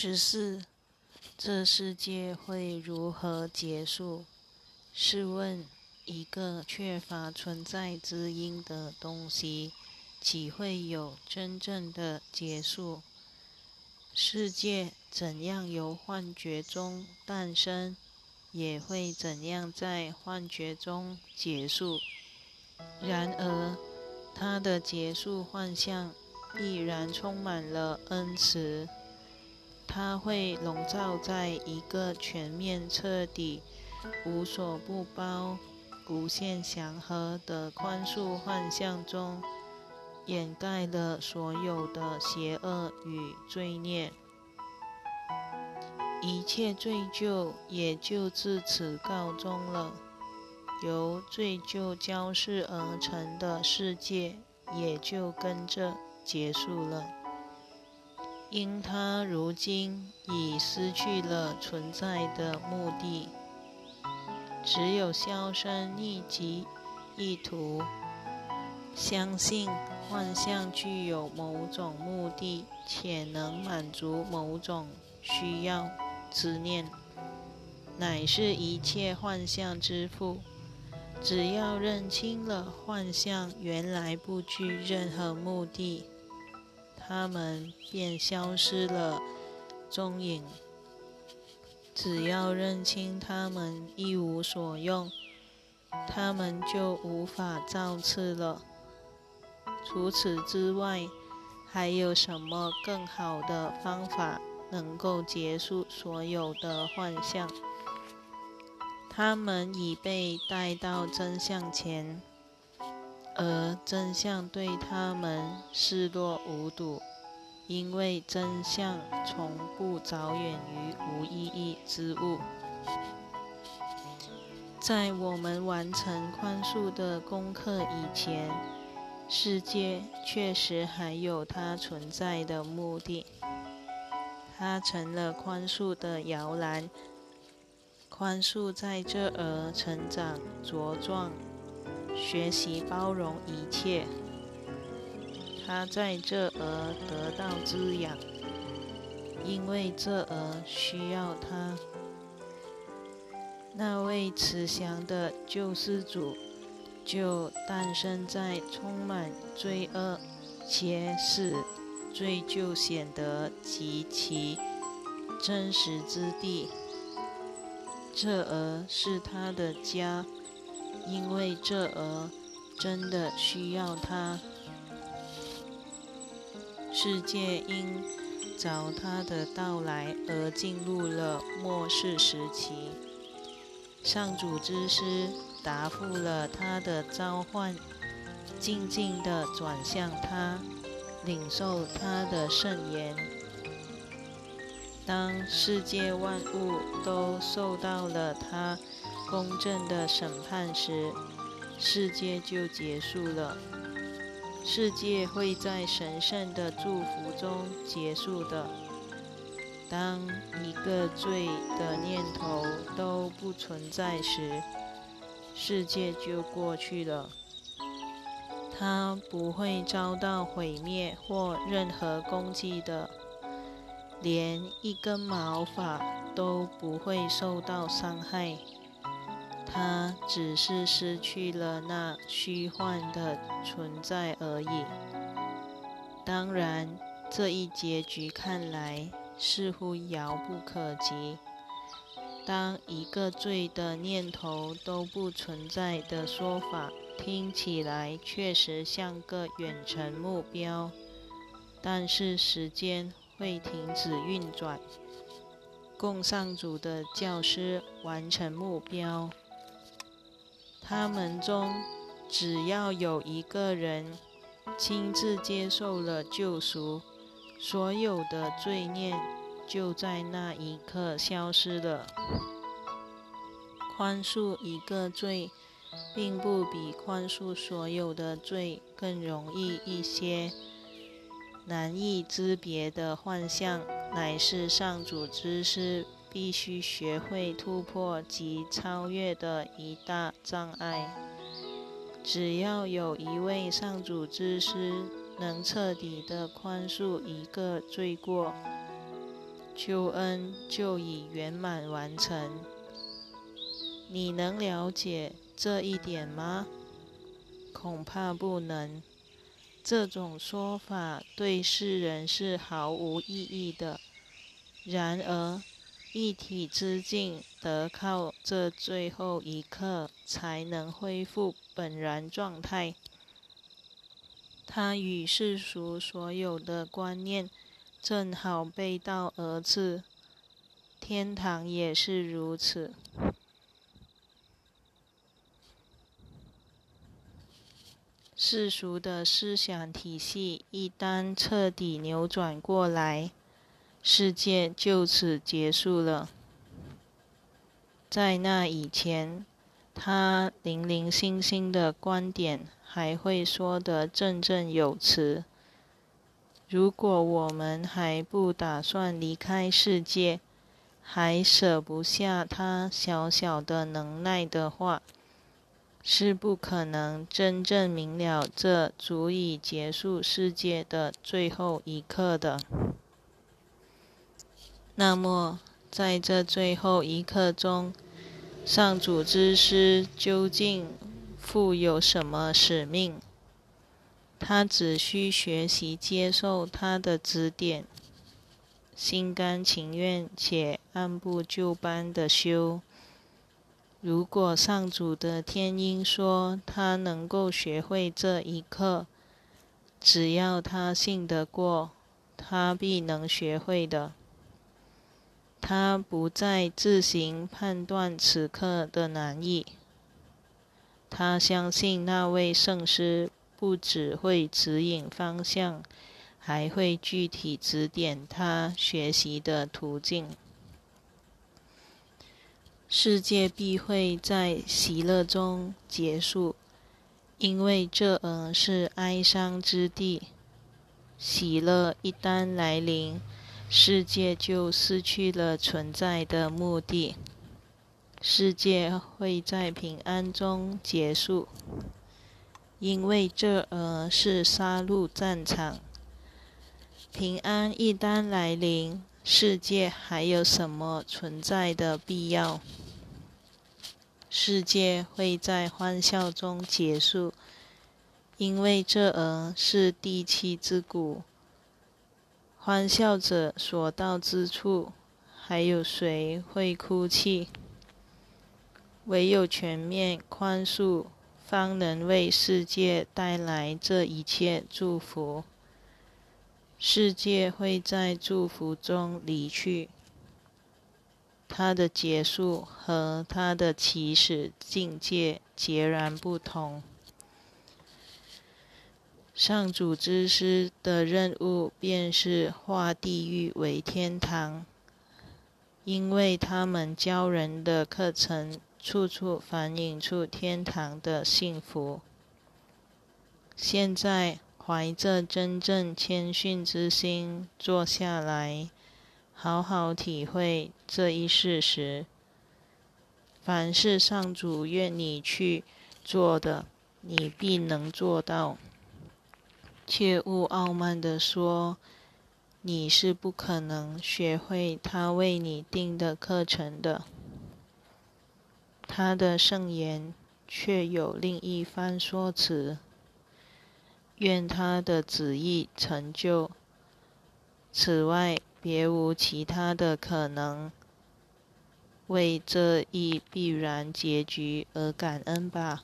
十四，这世界会如何结束？试问，一个缺乏存在之因的东西，岂会有真正的结束？世界怎样由幻觉中诞生，也会怎样在幻觉中结束。然而，它的结束幻象必然充满了恩慈。它会笼罩在一个全面、彻底、无所不包、无限祥和的宽恕幻象中，掩盖了所有的邪恶与罪孽，一切罪疚也就自此告终了。由罪疚交织而成的世界也就跟着结束了。因他如今已失去了存在的目的，只有销声匿迹意图。相信幻象具有某种目的，且能满足某种需要之念，乃是一切幻象之父。只要认清了幻象原来不具任何目的。他们便消失了踪影。只要认清他们一无所用，他们就无法造次了。除此之外，还有什么更好的方法能够结束所有的幻象？他们已被带到真相前。而真相对他们视若无睹，因为真相从不着眼于无意义之物。在我们完成宽恕的功课以前，世界确实还有它存在的目的。它成了宽恕的摇篮，宽恕在这儿成长茁壮。学习包容一切，他在这儿得到滋养，因为这儿需要他。那位慈祥的救世主就诞生在充满罪恶且使罪就显得极其真实之地。这儿是他的家。因为这儿真的需要他，世界因找他的到来而进入了末世时期。上主之师答复了他的召唤，静静地转向他，领受他的圣言。当世界万物都受到了他。公正的审判时，世界就结束了。世界会在神圣的祝福中结束的。当一个罪的念头都不存在时，世界就过去了。它不会遭到毁灭或任何攻击的，连一根毛发都不会受到伤害。他只是失去了那虚幻的存在而已。当然，这一结局看来似乎遥不可及。当一个罪的念头都不存在的说法，听起来确实像个远程目标。但是时间会停止运转，供上主的教师完成目标。他们中，只要有一个人亲自接受了救赎，所有的罪孽就在那一刻消失了。宽恕一个罪，并不比宽恕所有的罪更容易一些。难以知别的幻象，乃是上主之师。必须学会突破及超越的一大障碍。只要有一位上主之师能彻底的宽恕一个罪过，救恩就已圆满完成。你能了解这一点吗？恐怕不能。这种说法对世人是毫无意义的。然而，一体之境得靠这最后一刻才能恢复本然状态。它与世俗所有的观念正好背道而驰。天堂也是如此。世俗的思想体系一旦彻底扭转过来，世界就此结束了。在那以前，他零零星星的观点还会说得振振有词。如果我们还不打算离开世界，还舍不下他小小的能耐的话，是不可能真正明了这足以结束世界的最后一刻的。那么，在这最后一刻中，上主之师究竟负有什么使命？他只需学习接受他的指点，心甘情愿且按部就班的修。如果上主的天鹰说他能够学会这一刻，只要他信得过，他必能学会的。他不再自行判断此刻的难易。他相信那位圣师不只会指引方向，还会具体指点他学习的途径。世界必会在喜乐中结束，因为这儿是哀伤之地。喜乐一旦来临，世界就失去了存在的目的。世界会在平安中结束，因为这儿是杀戮战场。平安一旦来临。世界还有什么存在的必要？世界会在欢笑中结束，因为这儿是第七之谷。欢笑者所到之处，还有谁会哭泣？唯有全面宽恕，方能为世界带来这一切祝福。世界会在祝福中离去，它的结束和它的起始境界截然不同。上主之师的任务便是化地狱为天堂，因为他们教人的课程处处反映出天堂的幸福。现在。怀着真正谦逊之心坐下来，好好体会这一事实。凡是上主愿你去做的，你必能做到。切勿傲慢地说，你是不可能学会他为你定的课程的。他的圣言却有另一番说辞。愿他的旨意成就。此外，别无其他的可能。为这一必然结局而感恩吧。